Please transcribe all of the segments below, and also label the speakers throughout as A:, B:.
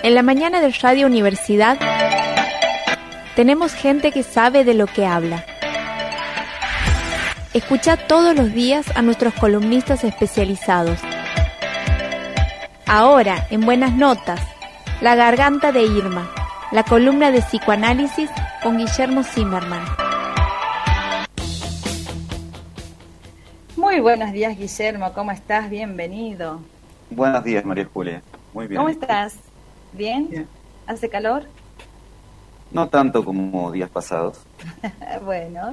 A: En la mañana de Radio Universidad tenemos gente que sabe de lo que habla. Escucha todos los días a nuestros columnistas especializados. Ahora, en Buenas Notas, La Garganta de Irma, la columna de psicoanálisis con Guillermo Zimmerman.
B: Muy buenos días, Guillermo. ¿Cómo estás? Bienvenido.
C: Buenos días, María Julia. Muy bien.
B: ¿Cómo estás? ¿Bien? ¿Hace calor?
C: No tanto como días pasados.
B: bueno.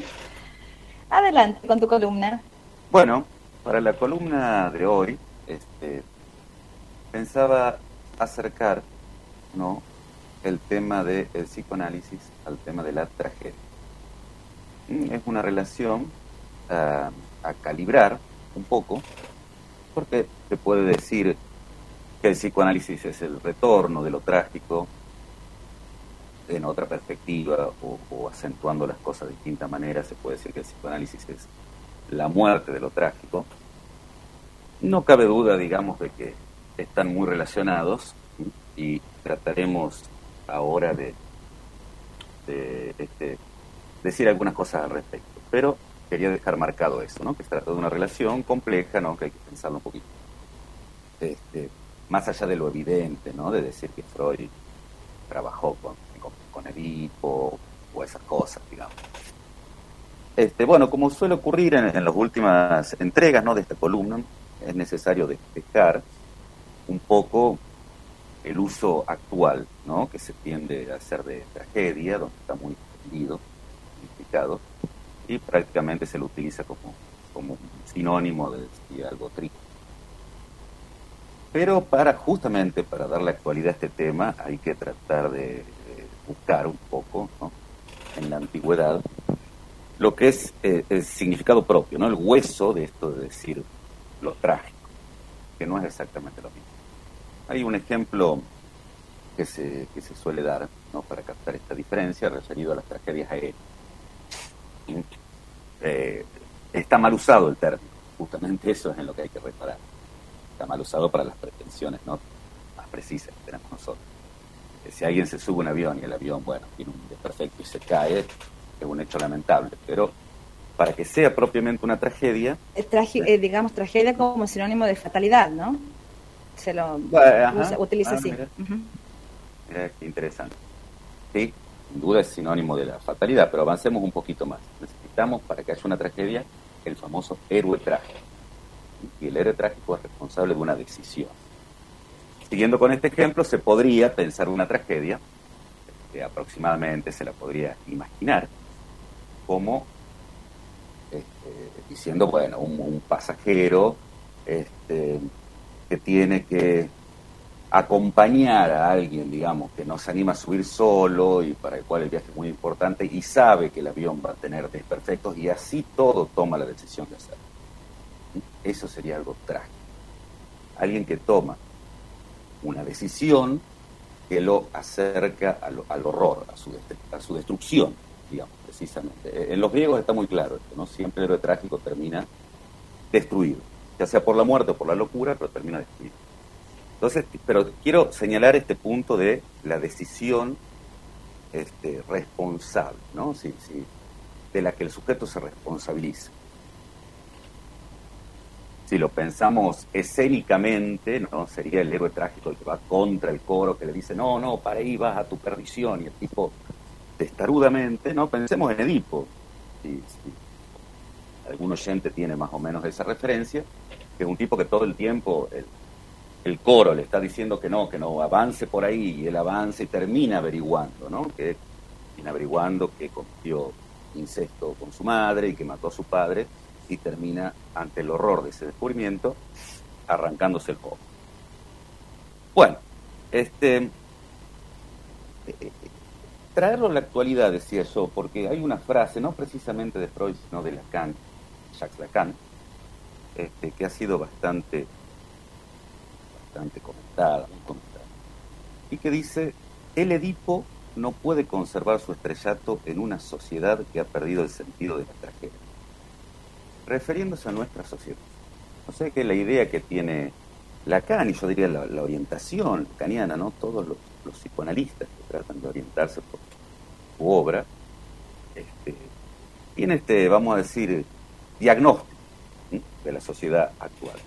B: Adelante con tu columna.
C: Bueno, para la columna de hoy, este, pensaba acercar, ¿no? el tema del psicoanálisis al tema de la tragedia. Mm, es una relación ah, a calibrar un poco, porque se puede decir que el psicoanálisis es el retorno de lo trágico en otra perspectiva o, acentuando las cosas de distinta manera, se puede decir que el psicoanálisis es la muerte de lo trágico. No cabe duda, digamos, de que están muy relacionados y trataremos ahora de, este, decir algunas cosas al respecto. Pero quería dejar marcado eso, ¿no? que se trata de una relación compleja, ¿no? que hay que pensarlo un poquito. Este, más allá de lo evidente, ¿no? de decir que Freud trabajó con, con, Edipo o esas cosas, digamos. Este, bueno, como suele ocurrir en, las últimas entregas ¿no? de esta columna, es necesario despejar un poco el uso actual, ¿no? que se tiende a hacer de tragedia, donde está muy extendido, significado, y prácticamente se lo utiliza como, como un sinónimo de, algo triste. Pero para justamente para darle actualidad a este tema hay que tratar de, buscar un poco en la antigüedad lo que es eh, el significado propio, ¿no? el hueso de esto de decir lo trágico, que no es exactamente lo mismo. Hay un ejemplo que se, que se suele dar ¿no? para captar esta diferencia referido a las tragedias aéreas. Eh, está mal usado el término, justamente eso es en lo que hay que reparar. Está mal usado para las pretensiones ¿no? más precisas que tenemos nosotros. si alguien se sube a un avión y el avión, bueno, tiene un desperfecto y se cae, es un hecho lamentable, pero para que sea propiamente una tragedia...
B: Eh, digamos, tragedia como sinónimo de fatalidad, ¿no? se lo utiliza ah, así.
C: Mira. qué interesante. Sí, sin duda es sinónimo de la fatalidad, pero avancemos un poquito más. Necesitamos, para que haya una tragedia, el famoso héroe trágico. Y el héroe trágico es responsable de una decisión. Siguiendo con este ejemplo, se podría pensar una tragedia, que aproximadamente se la podría imaginar, como este, diciendo, bueno, un, pasajero este, que tiene que acompañar a alguien, digamos, que no se anima a subir solo y para el cual el viaje es muy importante y sabe que el avión va a tener desperfectos y así todo toma la decisión de hacerlo. Eso sería algo trágico. Alguien que toma una decisión que lo acerca al, horror, a su, a su destrucción, digamos, precisamente. En los griegos está muy claro esto, ¿no? Siempre el héroe trágico termina destruido ya sea por la muerte o por la locura, pero termina destruido. Entonces, pero quiero señalar este punto de la decisión este, responsable, ¿no? Sí, sí, de la que el sujeto se responsabiliza. Si lo pensamos escénicamente, ¿no? Sería el héroe trágico el que va contra el coro, que le dice, no, no, para ahí vas a tu perdición, y el tipo testarudamente, ¿no? Pensemos en Edipo. Si, algún oyente tiene más o menos esa referencia, que es un tipo que todo el tiempo el, coro le está diciendo que no, que no avance por ahí, y él avanza y termina averiguando, ¿no? Que termina averiguando que cometió incesto con su madre y que mató a su padre, y termina ante el horror de ese descubrimiento arrancándose el codo. Bueno, este eh, eh, traerlo a la actualidad, decía yo, porque hay una frase, no precisamente de Freud, sino de Lacan, Jacques Lacan, este, que ha sido bastante, bastante comentada, y que dice, el Edipo no puede conservar su estrellato en una sociedad que ha perdido el sentido de la tragedia. Refiriéndose a nuestra sociedad. Sé qué es la idea que tiene Lacan y yo diría la, orientación lacaniana, ¿no? Todos los, psicoanalistas que tratan de orientarse por su obra, este, tiene este, vamos a decir, diagnóstico de la sociedad actual.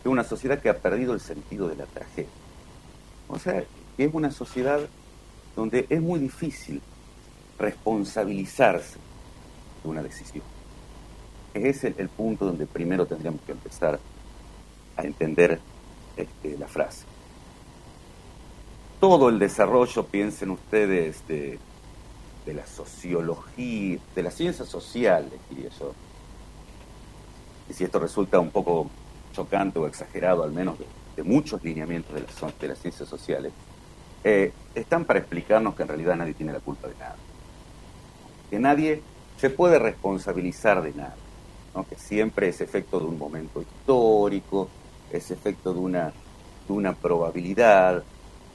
C: Es una sociedad que ha perdido el sentido de la tragedia. O sea, es una sociedad donde es muy difícil responsabilizarse de una decisión. Es el, punto donde primero tendríamos que empezar a entender este, la frase. Todo el desarrollo, piensen ustedes, de, la sociología, de las ciencias sociales, diría yo, y si esto resulta un poco chocante o exagerado, al menos de, muchos lineamientos de las, de las ciencias sociales, eh, están para explicarnos que en realidad nadie tiene la culpa de nada. Que nadie se puede responsabilizar de nada. Que siempre es efecto de un momento histórico, es efecto de una, de una probabilidad.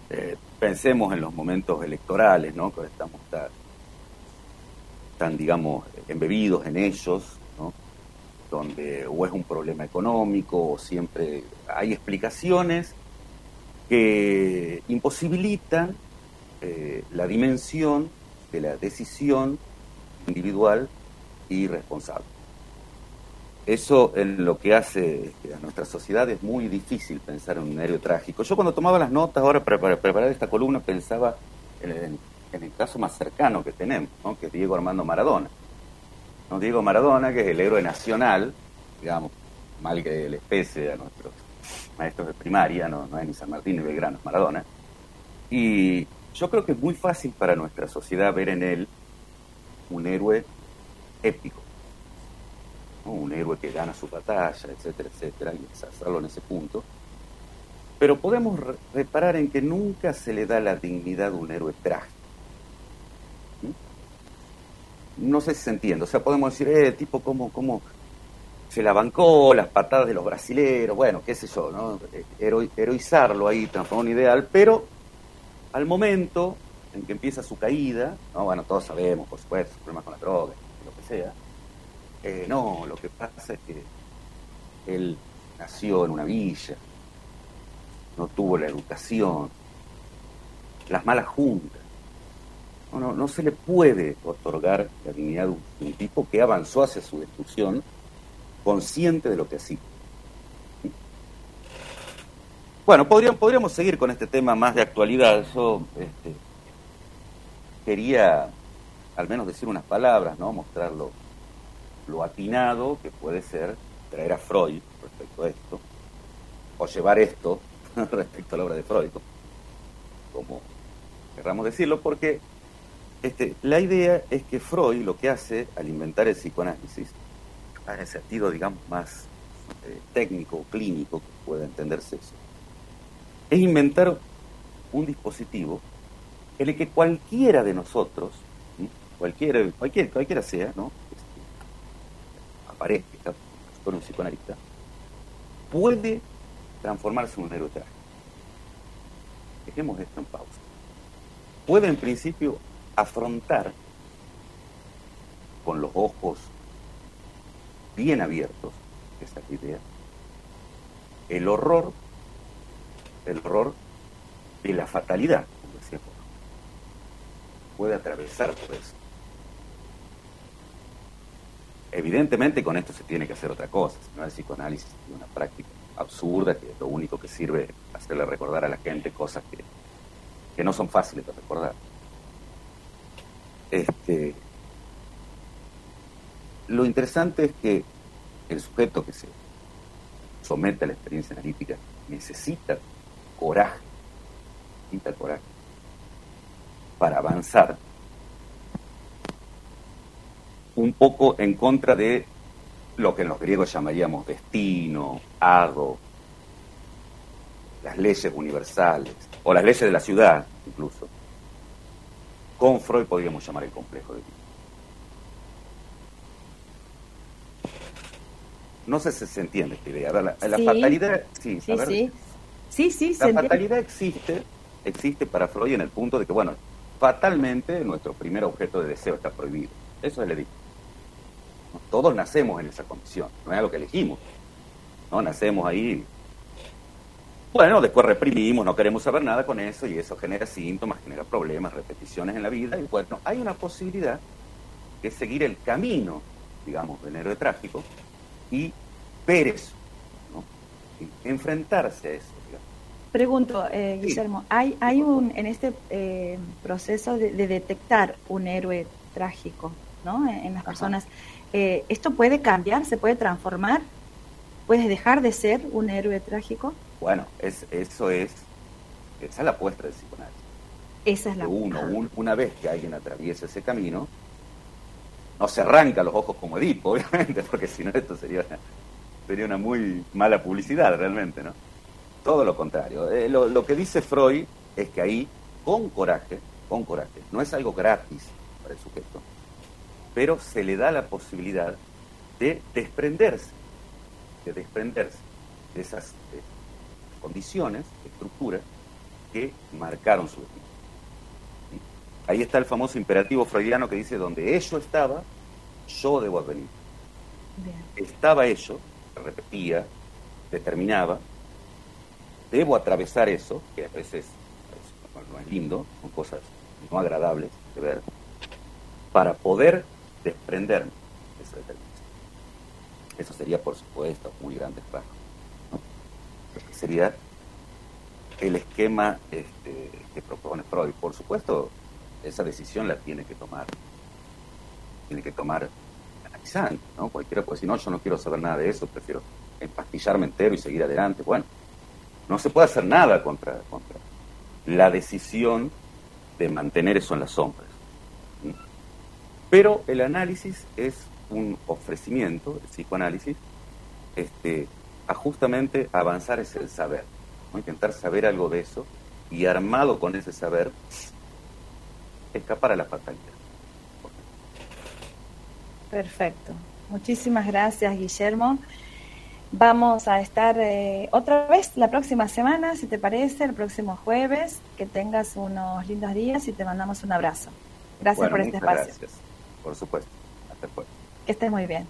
C: Eh, pensemos en los momentos electorales, ¿no? que estamos tan, tan, digamos, embebidos en ellos, ¿no? donde o es un problema económico o siempre hay explicaciones que imposibilitan eh, la dimensión de la decisión individual y responsable. Eso en lo que hace a nuestra sociedad es muy difícil pensar en un héroe trágico. Yo cuando tomaba las notas ahora para, preparar esta columna pensaba en, el caso más cercano que tenemos, que es Diego Armando Maradona. ¿no? Diego Maradona, que es el héroe nacional, digamos, mal que le pese a nuestros maestros de primaria, no, no es ni San Martín ni Belgrano, es Maradona. Y yo creo que es muy fácil para nuestra sociedad ver en él un héroe épico, un héroe que gana su batalla, etcétera, etcétera, y hacerlo en ese punto. Pero podemos reparar en que nunca se le da la dignidad de un héroe trágico. No sé si se entiende, o sea, podemos decir, eh, tipo, ¿cómo, cómo se la bancó, las patadas de los brasileros, bueno, qué sé yo, ¿no? heroizarlo ahí, transformó un ideal, pero al momento en que empieza su caída, ¿no? bueno, todos sabemos, por supuesto, problemas con la droga, lo que sea, eh, no, lo que pasa es que él nació en una villa, no tuvo la educación, las malas juntas. No, no, se le puede otorgar la dignidad de un tipo que avanzó hacia su destrucción consciente de lo que hacía. Bueno, podríamos, podríamos seguir con este tema más de actualidad. Yo este, quería al menos decir unas palabras, ¿no? Mostrar lo, atinado que puede ser traer a Freud respecto a esto, o llevar esto respecto a la obra de Freud, como querramos decirlo, porque este, la idea es que Freud lo que hace al inventar el psicoanálisis en el sentido, digamos, más eh, técnico, clínico, que pueda entenderse eso, es inventar un dispositivo en el que cualquiera de nosotros, cualquiera, cualquier, cualquiera sea, ¿no? Este, aparezca con un psicoanalista, puede transformarse en un héroe trágico. Dejemos esto en pausa. Puede en principio afrontar con los ojos bien abiertos, esa idea, el horror, el horror de la fatalidad, como decía puede atravesar por eso. Evidentemente con esto se tiene que hacer otra cosa, no es psicoanálisis de una práctica absurda que lo único que sirve es hacerle recordar a la gente cosas que, que no son fáciles de recordar. Este, lo interesante es que el sujeto que se somete a la experiencia analítica necesita coraje, necesita coraje para avanzar un poco en contra de lo que en los griegos llamaríamos destino, hado, las leyes universales, o las leyes de la ciudad incluso. Con Freud podríamos llamar el complejo de No sé si se entiende esta idea. La, fatalidad, sí, sí, sí. sí, La fatalidad existe, existe para Freud en el punto de que, bueno, fatalmente nuestro primer objeto de deseo está prohibido. Eso es el edicto. Todos nacemos en esa condición, no es algo que elegimos. ¿no? Nacemos ahí Bueno, después reprimimos, no queremos saber nada con eso y eso genera síntomas, genera problemas, repeticiones en la vida. Y bueno, hay una posibilidad que es seguir el camino, digamos, del héroe trágico y ver eso, ¿no? enfrentarse a eso.
B: Pregunto, eh, Guillermo, ¿hay, ¿hay un en este eh, proceso de, detectar un héroe trágico ¿no? en, las personas, eh, ¿esto puede cambiar, se puede transformar? ¿Puedes dejar de ser un héroe trágico?
C: Bueno, es, eso es, esa es la apuesta del psicoanálisis.
B: Esa es la
C: uno, una vez que alguien atraviesa ese camino, no se arranca los ojos como Edipo, obviamente, porque si no esto sería una, sería una muy mala publicidad realmente, ¿no? Todo lo contrario. Eh, lo, lo, que dice Freud es que ahí, con coraje, con coraje, no es algo gratis para el sujeto, pero se le da la posibilidad de desprenderse, de desprenderse de esas condiciones, estructuras que marcaron su vida. Ahí está el famoso imperativo freudiano que dice, donde ello estaba, yo debo advenir. Estaba ello, repetía, determinaba, debo atravesar eso, que a veces no es lindo, son cosas no agradables de ver, para poder desprenderme de esa determinación. Eso sería, por supuesto, muy grande rasgos. sería el esquema este, que propone Freud. Por supuesto, esa decisión la tiene que tomar, tiene que tomar analizando, ¿no? Cualquiera puede decir, no, yo no quiero saber nada de eso, prefiero empastillarme entero y seguir adelante. Bueno, no se puede hacer nada contra, contra la decisión de mantener eso en las sombras. Pero el análisis es un ofrecimiento, el psicoanálisis, este, a justamente avanzar es el saber, intentar saber algo de eso y armado con ese saber, escapar a la fatalidad.
B: Perfecto. Muchísimas gracias, Guillermo. Vamos a estar eh, otra vez la próxima semana, si te parece, el próximo jueves. Que tengas unos lindos días y te mandamos un abrazo. Gracias por este espacio.
C: Gracias. Por supuesto. Hasta después.
B: Que muy bien.